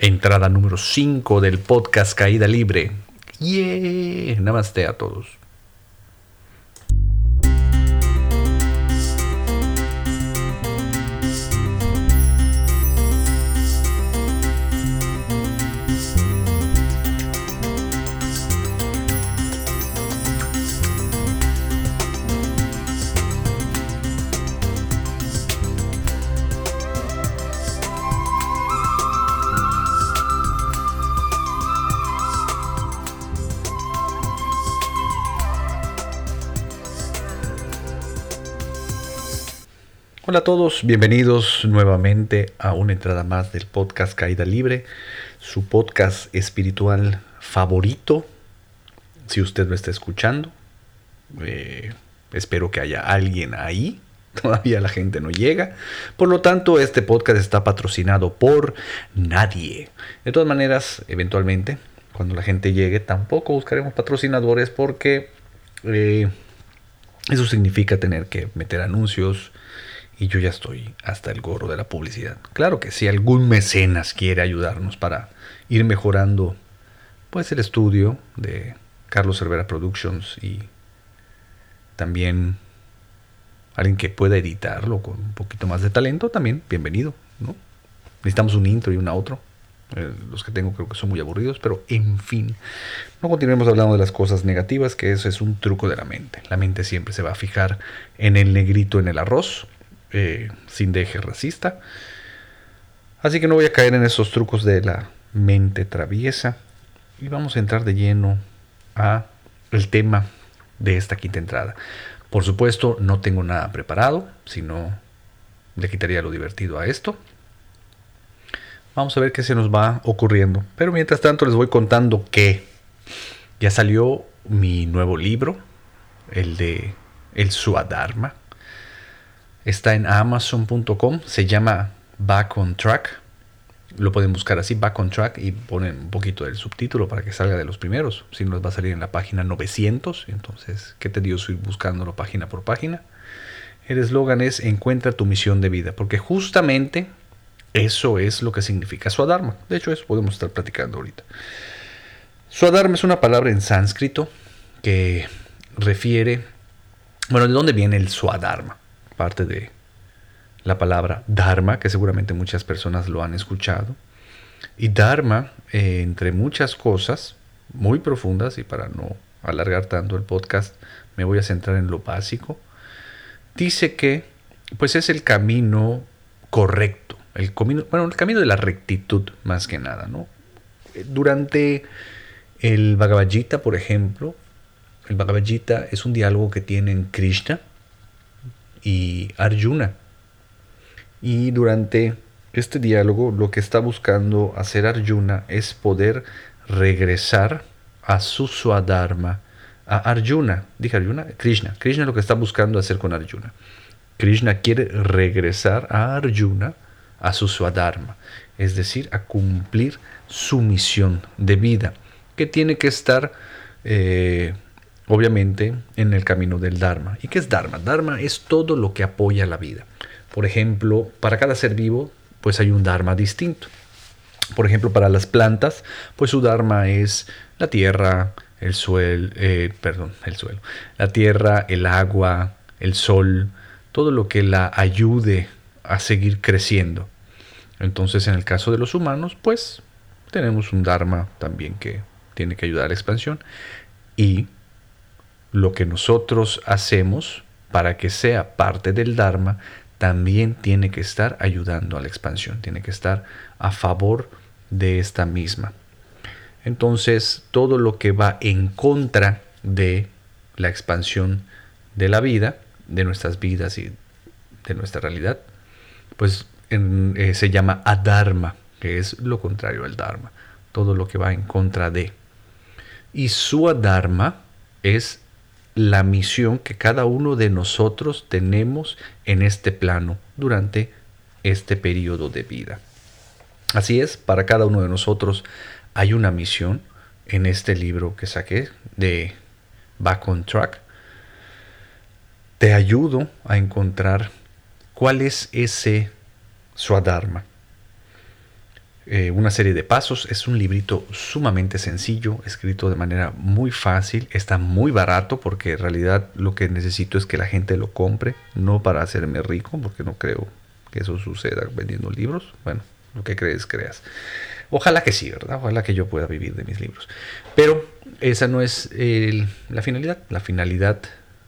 entrada número 5 del podcast Caída Libre. ¡Yeah! Namaste a todos. Hola a todos, bienvenidos nuevamente a una entrada más del podcast Caída Libre, su podcast espiritual favorito, si usted lo está escuchando. Eh, espero que haya alguien ahí, todavía la gente no llega. Por lo tanto, este podcast está patrocinado por nadie. De todas maneras, eventualmente, cuando la gente llegue, tampoco buscaremos patrocinadores porque eh, eso significa tener que meter anuncios y yo ya estoy hasta el gorro de la publicidad. Claro que si algún mecenas quiere ayudarnos para ir mejorando pues el estudio de Carlos Cervera Productions y también alguien que pueda editarlo con un poquito más de talento, también bienvenido, ¿no? Necesitamos un intro y un outro. Eh, los que tengo creo que son muy aburridos, pero en fin, no continuemos hablando de las cosas negativas, que eso es un truco de la mente. La mente siempre se va a fijar en el negrito en el arroz eh, sin deje racista. Así que no voy a caer en esos trucos de la mente traviesa. Y vamos a entrar de lleno a el tema de esta quinta entrada. Por supuesto, no tengo nada preparado, sino le quitaría lo divertido a esto. Vamos a ver qué se nos va ocurriendo. Pero mientras tanto les voy contando que ya salió mi nuevo libro, el de El Suadharma. Está en amazon.com, se llama Back on Track. Lo pueden buscar así, Back on Track, y ponen un poquito del subtítulo para que salga de los primeros. Si no, les va a salir en la página 900. Entonces, qué tedioso ir buscándolo página por página. El eslogan es Encuentra tu misión de vida, porque justamente eso es lo que significa Swadharma. De hecho, eso podemos estar platicando ahorita. Swadharma es una palabra en sánscrito que refiere, bueno, ¿de dónde viene el Swadharma? Parte de la palabra Dharma, que seguramente muchas personas lo han escuchado. Y Dharma, eh, entre muchas cosas muy profundas, y para no alargar tanto el podcast, me voy a centrar en lo básico, dice que pues es el camino correcto, el camino, bueno, el camino de la rectitud más que nada, ¿no? Durante el Bhagavad Gita, por ejemplo, el Bhagavad Gita es un diálogo que tienen Krishna y Arjuna. Y durante este diálogo lo que está buscando hacer Arjuna es poder regresar a su Swadharma, a Arjuna. Dije Arjuna, Krishna. Krishna lo que está buscando hacer con Arjuna. Krishna quiere regresar a Arjuna a su Swadharma, es decir, a cumplir su misión de vida, que tiene que estar eh, obviamente en el camino del Dharma. ¿Y qué es Dharma? Dharma es todo lo que apoya la vida. Por ejemplo, para cada ser vivo, pues hay un Dharma distinto. Por ejemplo, para las plantas, pues su Dharma es la tierra, el suelo, eh, perdón, el suelo, la tierra, el agua, el sol, todo lo que la ayude a seguir creciendo. Entonces, en el caso de los humanos, pues tenemos un Dharma también que tiene que ayudar a la expansión. Y lo que nosotros hacemos para que sea parte del Dharma también tiene que estar ayudando a la expansión, tiene que estar a favor de esta misma. Entonces, todo lo que va en contra de la expansión de la vida, de nuestras vidas y de nuestra realidad, pues eh, se llama adharma, que es lo contrario al dharma, todo lo que va en contra de. Y su adharma es la misión que cada uno de nosotros tenemos en este plano durante este periodo de vida. Así es, para cada uno de nosotros hay una misión en este libro que saqué de Back on Track. Te ayudo a encontrar cuál es ese Swadharma. Eh, una serie de pasos. Es un librito sumamente sencillo, escrito de manera muy fácil. Está muy barato porque en realidad lo que necesito es que la gente lo compre, no para hacerme rico, porque no creo que eso suceda vendiendo libros. Bueno, lo que crees, creas. Ojalá que sí, ¿verdad? Ojalá que yo pueda vivir de mis libros. Pero esa no es la finalidad. La finalidad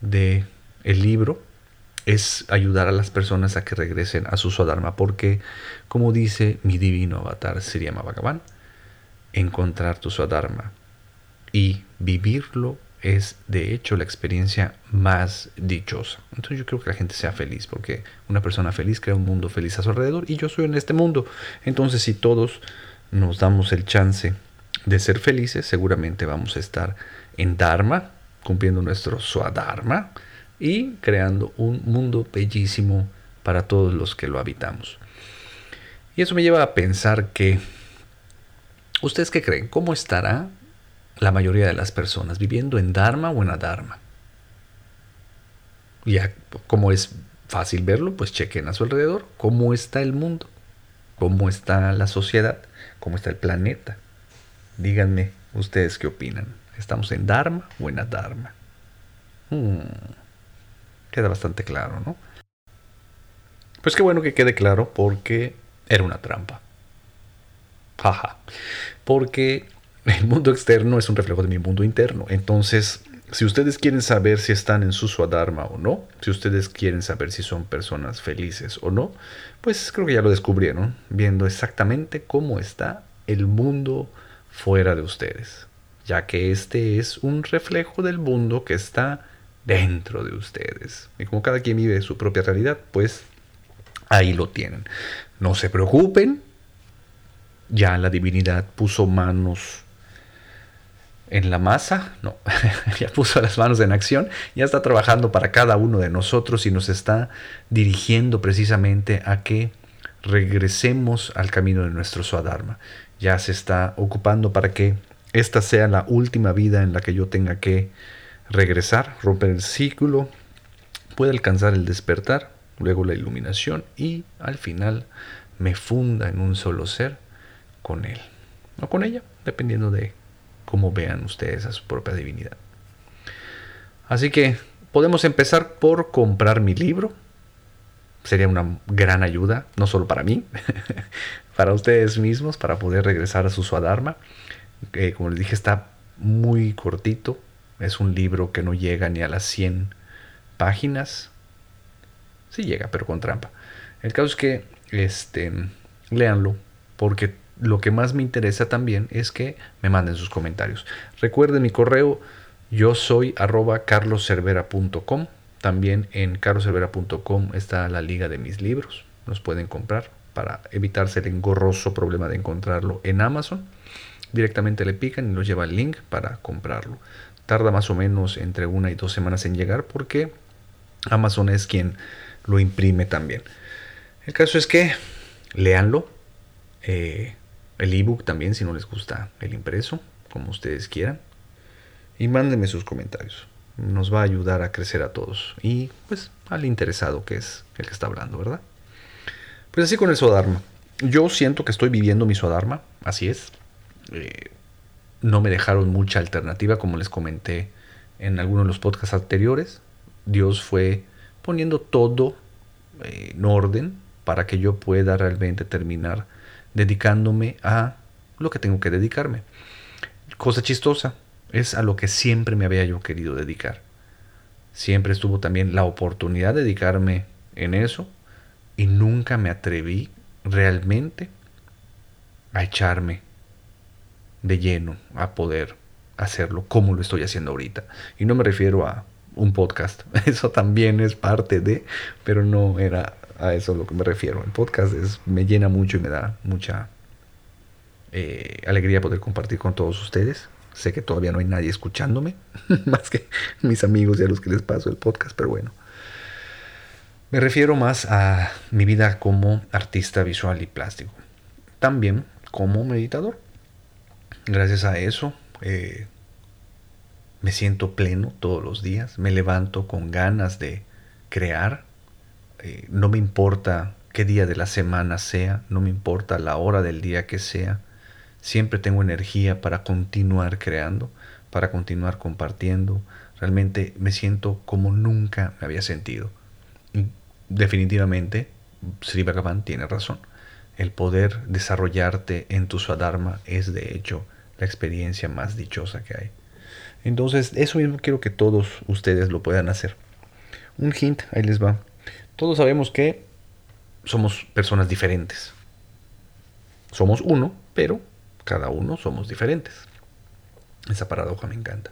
del el libro es ayudar a las personas a que regresen a su Swadharma, porque, como dice mi divino avatar Sriyama Bhagavan, encontrar tu Swadharma y vivirlo es de hecho la experiencia más dichosa. Entonces yo creo que la gente sea feliz, porque una persona feliz crea un mundo feliz a su alrededor y yo soy en este mundo. Entonces si todos nos damos el chance de ser felices, seguramente vamos a estar en Dharma, cumpliendo nuestro Swadharma y creando un mundo bellísimo para todos los que lo habitamos. Y eso me lleva a pensar que, ¿ustedes qué creen? ¿Cómo estará la mayoría de las personas viviendo en Dharma o en Adharma? Ya, como es fácil verlo, pues chequen a su alrededor cómo está el mundo, cómo está la sociedad, cómo está el planeta. Díganme ustedes qué opinan. ¿Estamos en Dharma o en Adharma? Hmm. Queda bastante claro, ¿no? Pues qué bueno que quede claro porque era una trampa. Jaja. Porque el mundo externo es un reflejo de mi mundo interno. Entonces, si ustedes quieren saber si están en su Swadharma o no, si ustedes quieren saber si son personas felices o no, pues creo que ya lo descubrieron, viendo exactamente cómo está el mundo fuera de ustedes, ya que este es un reflejo del mundo que está dentro de ustedes. Y como cada quien vive su propia realidad, pues ahí lo tienen. No se preocupen, ya la divinidad puso manos en la masa, no, ya puso las manos en acción, ya está trabajando para cada uno de nosotros y nos está dirigiendo precisamente a que regresemos al camino de nuestro Swadharma. Ya se está ocupando para que esta sea la última vida en la que yo tenga que regresar, romper el círculo, puede alcanzar el despertar, luego la iluminación y al final me funda en un solo ser con él o con ella, dependiendo de cómo vean ustedes a su propia divinidad. Así que podemos empezar por comprar mi libro. Sería una gran ayuda, no solo para mí, para ustedes mismos, para poder regresar a su Swadharma. Eh, como les dije, está muy cortito, es un libro que no llega ni a las 100 páginas. Sí llega, pero con trampa. El caso es que este, léanlo, porque lo que más me interesa también es que me manden sus comentarios. Recuerden mi correo, yo soy arroba carloservera.com. También en carloservera.com está la liga de mis libros. Los pueden comprar para evitarse el engorroso problema de encontrarlo en Amazon. Directamente le pican y nos lleva el link para comprarlo tarda más o menos entre una y dos semanas en llegar porque Amazon es quien lo imprime también. El caso es que leanlo, eh, el ebook también si no les gusta el impreso, como ustedes quieran, y mándenme sus comentarios. Nos va a ayudar a crecer a todos y pues al interesado que es el que está hablando, ¿verdad? Pues así con el Sodharma. Yo siento que estoy viviendo mi Sodharma, así es. Eh, no me dejaron mucha alternativa, como les comenté en algunos de los podcasts anteriores. Dios fue poniendo todo eh, en orden para que yo pueda realmente terminar dedicándome a lo que tengo que dedicarme. Cosa chistosa, es a lo que siempre me había yo querido dedicar. Siempre estuvo también la oportunidad de dedicarme en eso y nunca me atreví realmente a echarme de lleno a poder hacerlo como lo estoy haciendo ahorita. Y no me refiero a un podcast, eso también es parte de, pero no era a eso lo que me refiero. El podcast es, me llena mucho y me da mucha eh, alegría poder compartir con todos ustedes. Sé que todavía no hay nadie escuchándome, más que mis amigos y a los que les paso el podcast, pero bueno. Me refiero más a mi vida como artista visual y plástico. También como meditador gracias a eso eh, me siento pleno todos los días, me levanto con ganas de crear, eh, no me importa qué día de la semana sea, no me importa la hora del día que sea, siempre tengo energía para continuar creando, para continuar compartiendo. Realmente me siento como nunca me había sentido. Definitivamente, Sri Bhagavan tiene razón. El poder desarrollarte en tu Swadharma es de hecho la experiencia más dichosa que hay. Entonces, eso mismo quiero que todos ustedes lo puedan hacer. Un hint, ahí les va. Todos sabemos que somos personas diferentes. Somos uno, pero cada uno somos diferentes. Esa paradoja me encanta.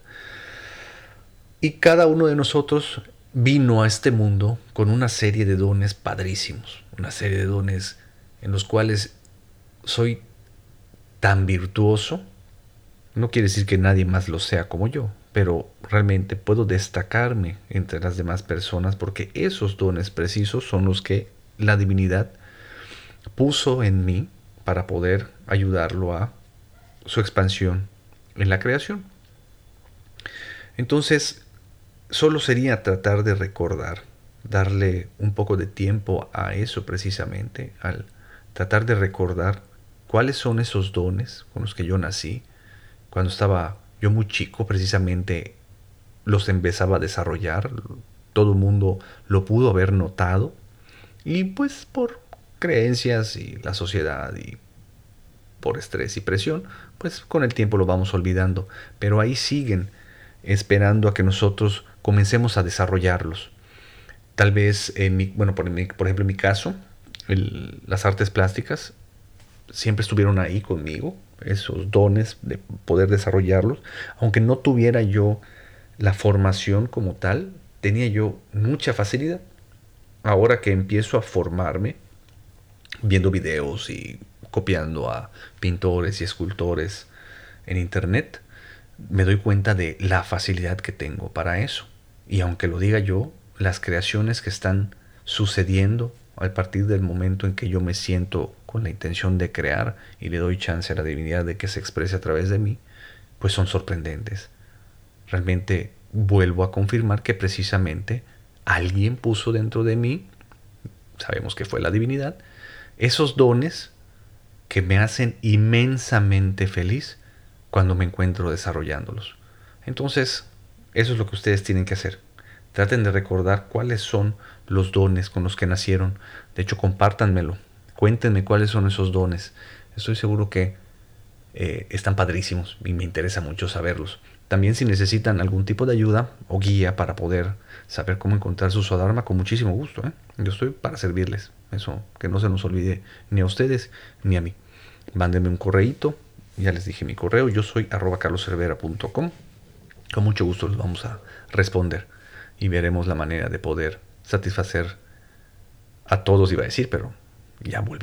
Y cada uno de nosotros vino a este mundo con una serie de dones padrísimos, una serie de dones en los cuales soy tan virtuoso. No quiere decir que nadie más lo sea como yo, pero realmente puedo destacarme entre las demás personas porque esos dones precisos son los que la divinidad puso en mí para poder ayudarlo a su expansión en la creación. Entonces, solo sería tratar de recordar, darle un poco de tiempo a eso precisamente, al tratar de recordar cuáles son esos dones con los que yo nací. Cuando estaba yo muy chico, precisamente los empezaba a desarrollar, todo el mundo lo pudo haber notado, y pues por creencias y la sociedad y por estrés y presión, pues con el tiempo lo vamos olvidando, pero ahí siguen esperando a que nosotros comencemos a desarrollarlos. Tal vez, en mi, bueno, por, ejemplo, en mi caso, las artes plásticas siempre estuvieron ahí conmigo, esos dones de poder desarrollarlos, aunque no tuviera yo la formación como tal, tenía yo mucha facilidad. Ahora que empiezo a formarme, viendo videos y copiando a pintores y escultores en internet, me doy cuenta de la facilidad que tengo para eso. Y aunque lo diga yo, las creaciones que están sucediendo a partir del momento en que yo me siento con la intención de crear y le doy chance a la divinidad de que se exprese a través de mí, pues son sorprendentes. Realmente vuelvo a confirmar que precisamente alguien puso dentro de mí, sabemos que fue la divinidad, esos dones que me hacen inmensamente feliz cuando me encuentro desarrollándolos. Entonces, eso es lo que ustedes tienen que hacer. Traten de recordar cuáles son los dones con los que nacieron. De hecho, compártanmelo. Cuéntenme cuáles son esos dones. Estoy seguro que eh, están padrísimos y me interesa mucho saberlos. También si necesitan algún tipo de ayuda o guía para poder saber cómo encontrar su Swadharma, con muchísimo gusto. ¿eh? Yo estoy para servirles. Eso, que no se nos olvide ni a ustedes ni a mí. Mándenme un correíto. Ya les dije mi correo. Yo soy arroba carloservera.com. Con mucho gusto les vamos a responder y veremos la manera de poder satisfacer a todos, iba a decir, pero ya volví